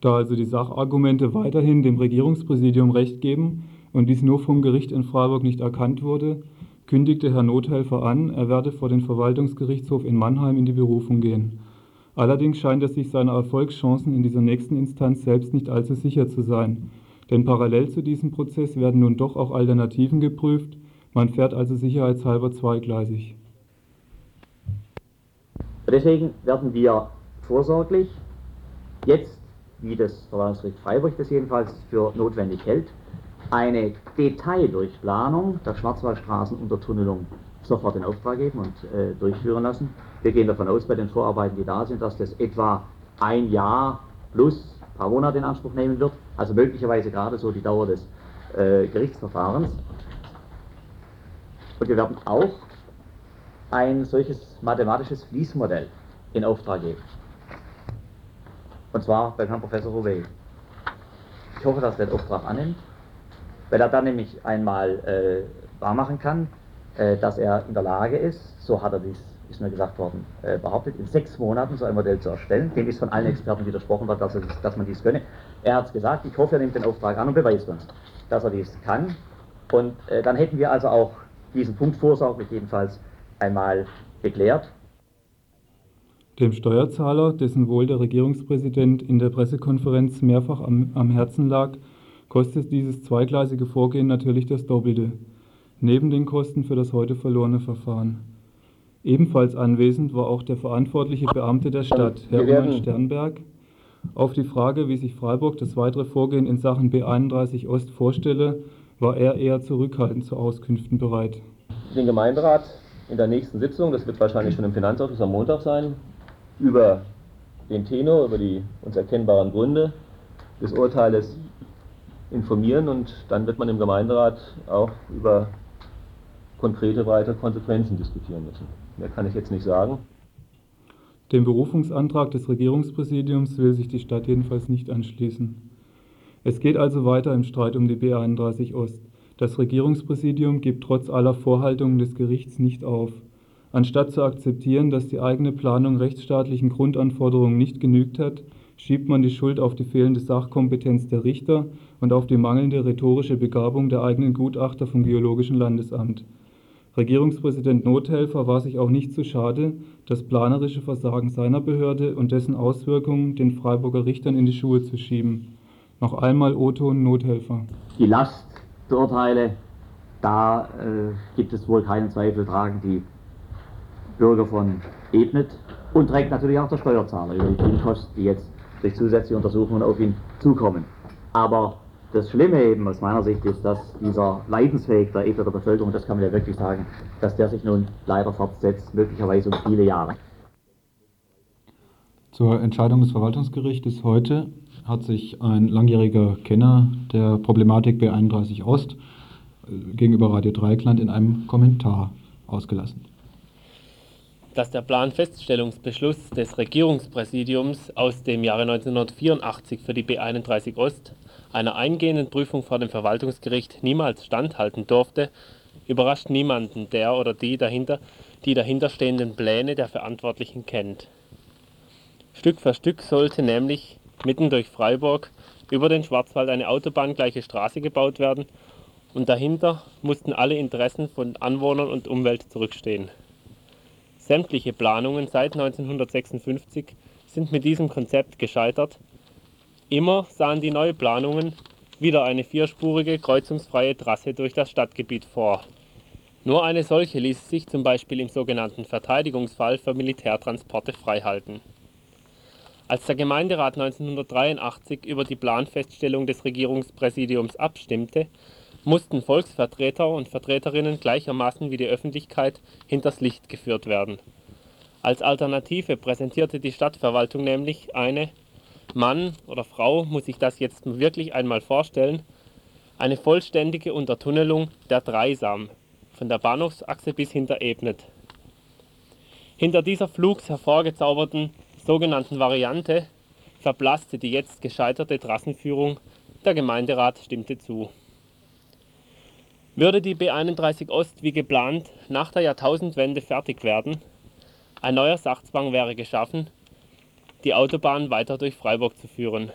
Da also die Sachargumente weiterhin dem Regierungspräsidium Recht geben und dies nur vom Gericht in Freiburg nicht erkannt wurde, kündigte Herr Nothelfer an, er werde vor den Verwaltungsgerichtshof in Mannheim in die Berufung gehen. Allerdings scheint er sich seiner Erfolgschancen in dieser nächsten Instanz selbst nicht allzu sicher zu sein, denn parallel zu diesem Prozess werden nun doch auch Alternativen geprüft, man fährt also sicherheitshalber zweigleisig. Deswegen werden wir vorsorglich jetzt, wie das Verwaltungsgericht Freiburg das jedenfalls für notwendig hält, eine Detaildurchplanung der Schwarzwaldstraßenuntertunnelung sofort in Auftrag geben und äh, durchführen lassen. Wir gehen davon aus, bei den Vorarbeiten, die da sind, dass das etwa ein Jahr plus paar Monate in Anspruch nehmen wird also möglicherweise gerade so die Dauer des äh, Gerichtsverfahrens. Und wir werden auch ein solches mathematisches Fließmodell in Auftrag geben. Und zwar beim Herrn Professor Rouvet. Ich hoffe, dass er den Auftrag annimmt, weil er dann nämlich einmal äh, wahrmachen kann, äh, dass er in der Lage ist, so hat er dies ist mir gesagt worden, äh, behauptet, in sechs Monaten so ein Modell zu erstellen. Dem ist von allen Experten widersprochen worden, dass, dass, man dies könne. Er hat es gesagt, ich hoffe, er nimmt den Auftrag an und beweist uns, dass er dies kann. Und äh, dann hätten wir also auch diesen Punkt vorsorglich jedenfalls einmal geklärt. Dem Steuerzahler, dessen Wohl der Regierungspräsident in der Pressekonferenz mehrfach am, am Herzen lag, kostet dieses zweigleisige Vorgehen natürlich das Doppelte, neben den Kosten für das heute verlorene Verfahren. Ebenfalls anwesend war auch der verantwortliche Beamte der Stadt, Herr Roman Sternberg. Auf die Frage, wie sich Freiburg das weitere Vorgehen in Sachen B31 Ost vorstelle, war er eher zurückhaltend zu Auskünften bereit. Den Gemeinderat in der nächsten Sitzung, das wird wahrscheinlich schon im Finanzausschuss am Montag sein, über den Tenor, über die uns erkennbaren Gründe des Urteiles informieren und dann wird man im Gemeinderat auch über konkrete weitere Konsequenzen diskutieren müssen. Mehr kann ich jetzt nicht sagen. Dem Berufungsantrag des Regierungspräsidiums will sich die Stadt jedenfalls nicht anschließen. Es geht also weiter im Streit um die B31 Ost. Das Regierungspräsidium gibt trotz aller Vorhaltungen des Gerichts nicht auf. Anstatt zu akzeptieren, dass die eigene Planung rechtsstaatlichen Grundanforderungen nicht genügt hat, schiebt man die Schuld auf die fehlende Sachkompetenz der Richter und auf die mangelnde rhetorische Begabung der eigenen Gutachter vom Geologischen Landesamt. Regierungspräsident Nothelfer war sich auch nicht zu schade, das planerische Versagen seiner Behörde und dessen Auswirkungen den Freiburger Richtern in die Schuhe zu schieben. Noch einmal O-Ton Nothelfer. Die Last der Urteile, da äh, gibt es wohl keinen Zweifel, tragen die Bürger von Ebnet und trägt natürlich auch der Steuerzahler über die Kosten, die jetzt durch zusätzliche Untersuchungen auf ihn zukommen. Aber das Schlimme eben aus meiner Sicht ist, dass dieser Leidensweg der Ebneter Bevölkerung, das kann man ja wirklich sagen, dass der sich nun leider fortsetzt, möglicherweise um viele Jahre. Zur Entscheidung des Verwaltungsgerichtes heute hat sich ein langjähriger Kenner der Problematik B31 Ost äh, gegenüber Radio Dreikland in einem Kommentar ausgelassen dass der Planfeststellungsbeschluss des Regierungspräsidiums aus dem Jahre 1984 für die B31 Ost einer eingehenden Prüfung vor dem Verwaltungsgericht niemals standhalten durfte, überrascht niemanden, der oder die dahinter die dahinterstehenden Pläne der Verantwortlichen kennt. Stück für Stück sollte nämlich mitten durch Freiburg über den Schwarzwald eine autobahngleiche Straße gebaut werden und dahinter mussten alle Interessen von Anwohnern und Umwelt zurückstehen Sämtliche Planungen seit 1956 sind mit diesem Konzept gescheitert. Immer sahen die Neuplanungen wieder eine vierspurige kreuzungsfreie Trasse durch das Stadtgebiet vor. Nur eine solche ließ sich zum Beispiel im sogenannten Verteidigungsfall für Militärtransporte freihalten. Als der Gemeinderat 1983 über die Planfeststellung des Regierungspräsidiums abstimmte mussten Volksvertreter und Vertreterinnen gleichermaßen wie die Öffentlichkeit hinters Licht geführt werden. Als Alternative präsentierte die Stadtverwaltung nämlich eine Mann oder Frau muss sich das jetzt wirklich einmal vorstellen eine vollständige Untertunnelung der Dreisam von der Bahnhofsachse bis hinter Ebnet. Hinter dieser flugs hervorgezauberten sogenannten Variante verblasste die jetzt gescheiterte Trassenführung, der Gemeinderat stimmte zu würde die B31 Ost wie geplant nach der Jahrtausendwende fertig werden, ein neuer Sachzwang wäre geschaffen, die Autobahn weiter durch Freiburg zu führen.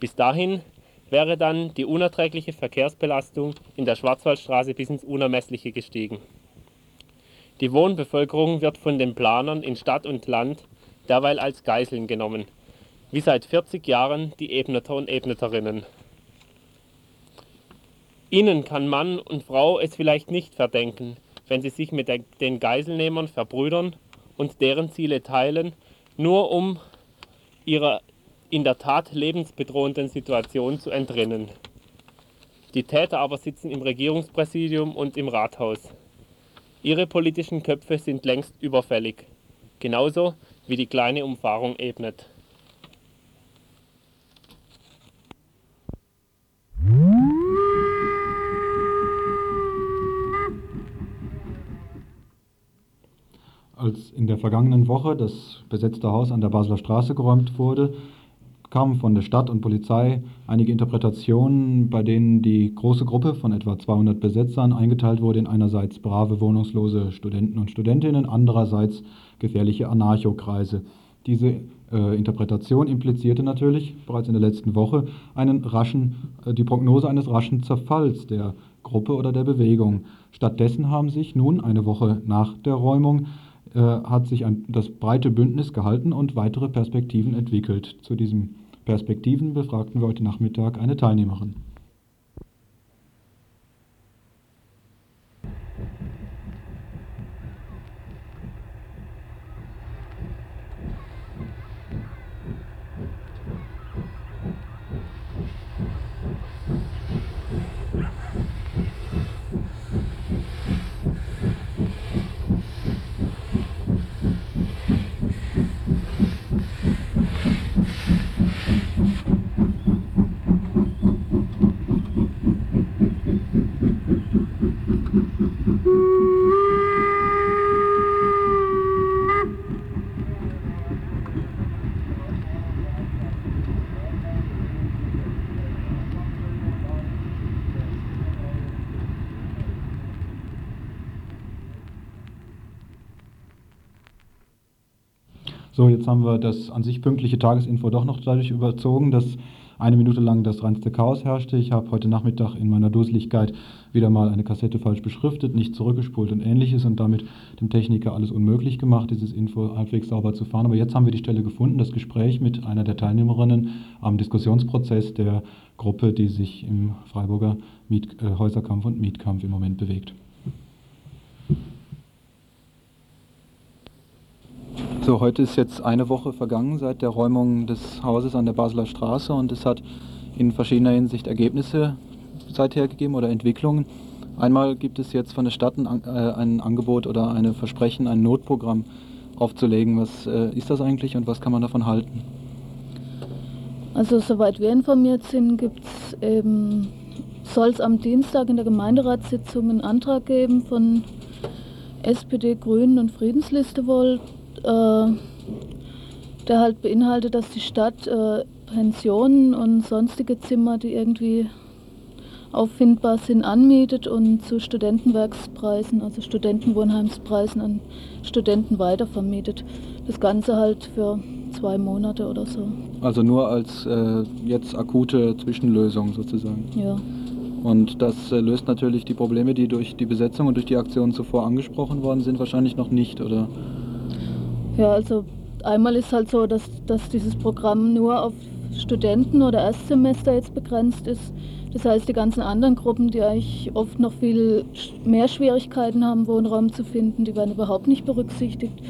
Bis dahin wäre dann die unerträgliche Verkehrsbelastung in der Schwarzwaldstraße bis ins Unermessliche gestiegen. Die Wohnbevölkerung wird von den Planern in Stadt und Land derweil als Geiseln genommen, wie seit 40 Jahren die Ebneter und Ebneterinnen. Ihnen kann Mann und Frau es vielleicht nicht verdenken, wenn sie sich mit den Geiselnehmern verbrüdern und deren Ziele teilen, nur um ihrer in der Tat lebensbedrohenden Situation zu entrinnen. Die Täter aber sitzen im Regierungspräsidium und im Rathaus. Ihre politischen Köpfe sind längst überfällig, genauso wie die kleine Umfahrung ebnet. Als in der vergangenen Woche das besetzte Haus an der Basler Straße geräumt wurde, kamen von der Stadt und Polizei einige Interpretationen, bei denen die große Gruppe von etwa 200 Besetzern eingeteilt wurde in einerseits brave wohnungslose Studenten und Studentinnen, andererseits gefährliche Anarchokreise. Diese äh, Interpretation implizierte natürlich bereits in der letzten Woche einen raschen, äh, die Prognose eines raschen Zerfalls der Gruppe oder der Bewegung. Stattdessen haben sich nun eine Woche nach der Räumung äh, hat sich ein, das breite Bündnis gehalten und weitere Perspektiven entwickelt. Zu diesen Perspektiven befragten wir heute Nachmittag eine Teilnehmerin. So, jetzt haben wir das an sich pünktliche Tagesinfo doch noch dadurch überzogen, dass eine Minute lang das reinste Chaos herrschte. Ich habe heute Nachmittag in meiner Dusseligkeit wieder mal eine Kassette falsch beschriftet, nicht zurückgespult und ähnliches und damit dem Techniker alles unmöglich gemacht, dieses Info halbwegs sauber zu fahren. Aber jetzt haben wir die Stelle gefunden, das Gespräch mit einer der Teilnehmerinnen am Diskussionsprozess der Gruppe, die sich im Freiburger Miet, äh, Häuserkampf und Mietkampf im Moment bewegt. So, heute ist jetzt eine Woche vergangen seit der Räumung des Hauses an der Basler Straße und es hat in verschiedener Hinsicht Ergebnisse seither gegeben oder Entwicklungen. Einmal gibt es jetzt von der Stadt ein, äh, ein Angebot oder ein Versprechen, ein Notprogramm aufzulegen. Was äh, ist das eigentlich und was kann man davon halten? Also soweit wir informiert sind, soll es am Dienstag in der Gemeinderatssitzung einen Antrag geben von SPD, Grünen und Friedensliste wohl, der halt beinhaltet, dass die Stadt äh, Pensionen und sonstige Zimmer, die irgendwie auffindbar sind, anmietet und zu Studentenwerkspreisen, also Studentenwohnheimspreisen an Studenten weitervermietet. Das Ganze halt für zwei Monate oder so. Also nur als äh, jetzt akute Zwischenlösung sozusagen. Ja. Und das äh, löst natürlich die Probleme, die durch die Besetzung und durch die Aktionen zuvor angesprochen worden sind, wahrscheinlich noch nicht, oder? Ja, also einmal ist halt so, dass, dass dieses Programm nur auf Studenten oder Erstsemester jetzt begrenzt ist. Das heißt, die ganzen anderen Gruppen, die eigentlich oft noch viel mehr Schwierigkeiten haben, Wohnraum zu finden, die werden überhaupt nicht berücksichtigt.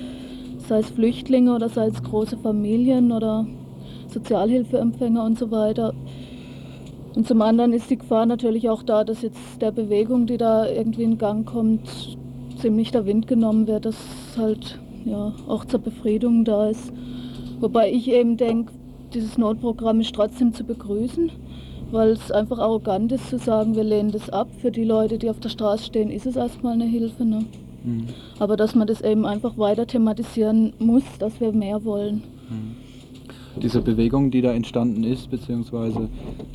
Sei es Flüchtlinge oder sei es große Familien oder Sozialhilfeempfänger und so weiter. Und zum anderen ist die Gefahr natürlich auch da, dass jetzt der Bewegung, die da irgendwie in Gang kommt, ziemlich der Wind genommen wird, dass halt ja, auch zur Befriedung da ist. Wobei ich eben denke, dieses Notprogramm ist trotzdem zu begrüßen, weil es einfach arrogant ist zu sagen, wir lehnen das ab. Für die Leute, die auf der Straße stehen, ist es erstmal eine Hilfe. Ne? Mhm. Aber dass man das eben einfach weiter thematisieren muss, dass wir mehr wollen. Mhm. Diese Bewegung, die da entstanden ist, beziehungsweise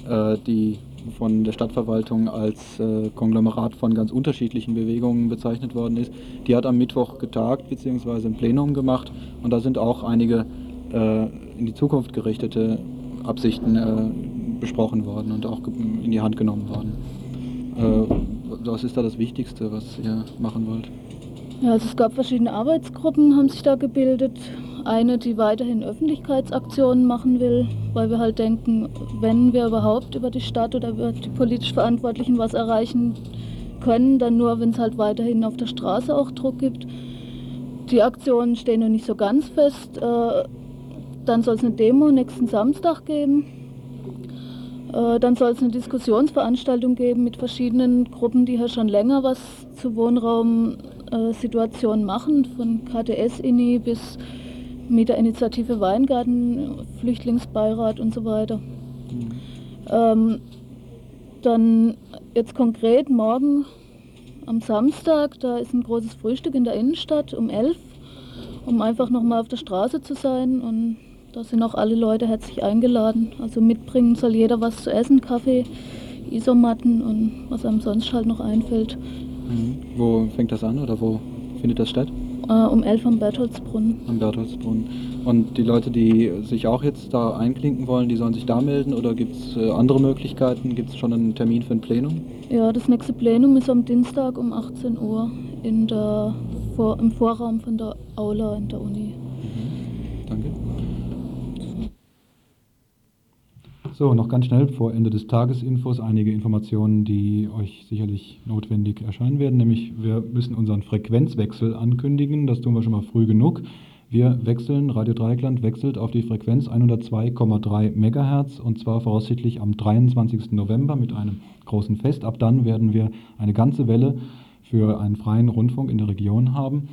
äh, die von der Stadtverwaltung als äh, Konglomerat von ganz unterschiedlichen Bewegungen bezeichnet worden ist, die hat am Mittwoch getagt bzw. ein Plenum gemacht und da sind auch einige äh, in die Zukunft gerichtete Absichten äh, besprochen worden und auch in die Hand genommen worden. Äh, was ist da das Wichtigste, was ihr machen wollt? Ja, also es gab verschiedene Arbeitsgruppen, haben sich da gebildet. Eine, die weiterhin Öffentlichkeitsaktionen machen will, weil wir halt denken, wenn wir überhaupt über die Stadt oder über die politisch Verantwortlichen was erreichen können, dann nur, wenn es halt weiterhin auf der Straße auch Druck gibt. Die Aktionen stehen noch nicht so ganz fest. Äh, dann soll es eine Demo nächsten Samstag geben. Äh, dann soll es eine Diskussionsveranstaltung geben mit verschiedenen Gruppen, die hier schon länger was zu Wohnraumsituationen machen, von KTS-INI bis Mieterinitiative Weingarten, Flüchtlingsbeirat und so weiter. Mhm. Ähm, dann jetzt konkret morgen am Samstag, da ist ein großes Frühstück in der Innenstadt um 11, um einfach nochmal auf der Straße zu sein. Und da sind auch alle Leute herzlich eingeladen. Also mitbringen soll jeder was zu essen, Kaffee, Isomatten und was einem sonst halt noch einfällt. Mhm. Wo fängt das an oder wo findet das statt? Äh, um 11 am Bertholdsbrunnen. Am Bertholdsbrunnen. Und die Leute, die sich auch jetzt da einklinken wollen, die sollen sich da melden oder gibt es äh, andere Möglichkeiten? Gibt es schon einen Termin für ein Plenum? Ja, das nächste Plenum ist am Dienstag um 18 Uhr in der, vor, im Vorraum von der Aula in der Uni. Mhm. Danke. So, noch ganz schnell vor Ende des Tagesinfos einige Informationen, die euch sicherlich notwendig erscheinen werden. Nämlich, wir müssen unseren Frequenzwechsel ankündigen. Das tun wir schon mal früh genug. Wir wechseln, Radio Dreieckland wechselt auf die Frequenz 102,3 MHz und zwar voraussichtlich am 23. November mit einem großen Fest. Ab dann werden wir eine ganze Welle für einen freien Rundfunk in der Region haben.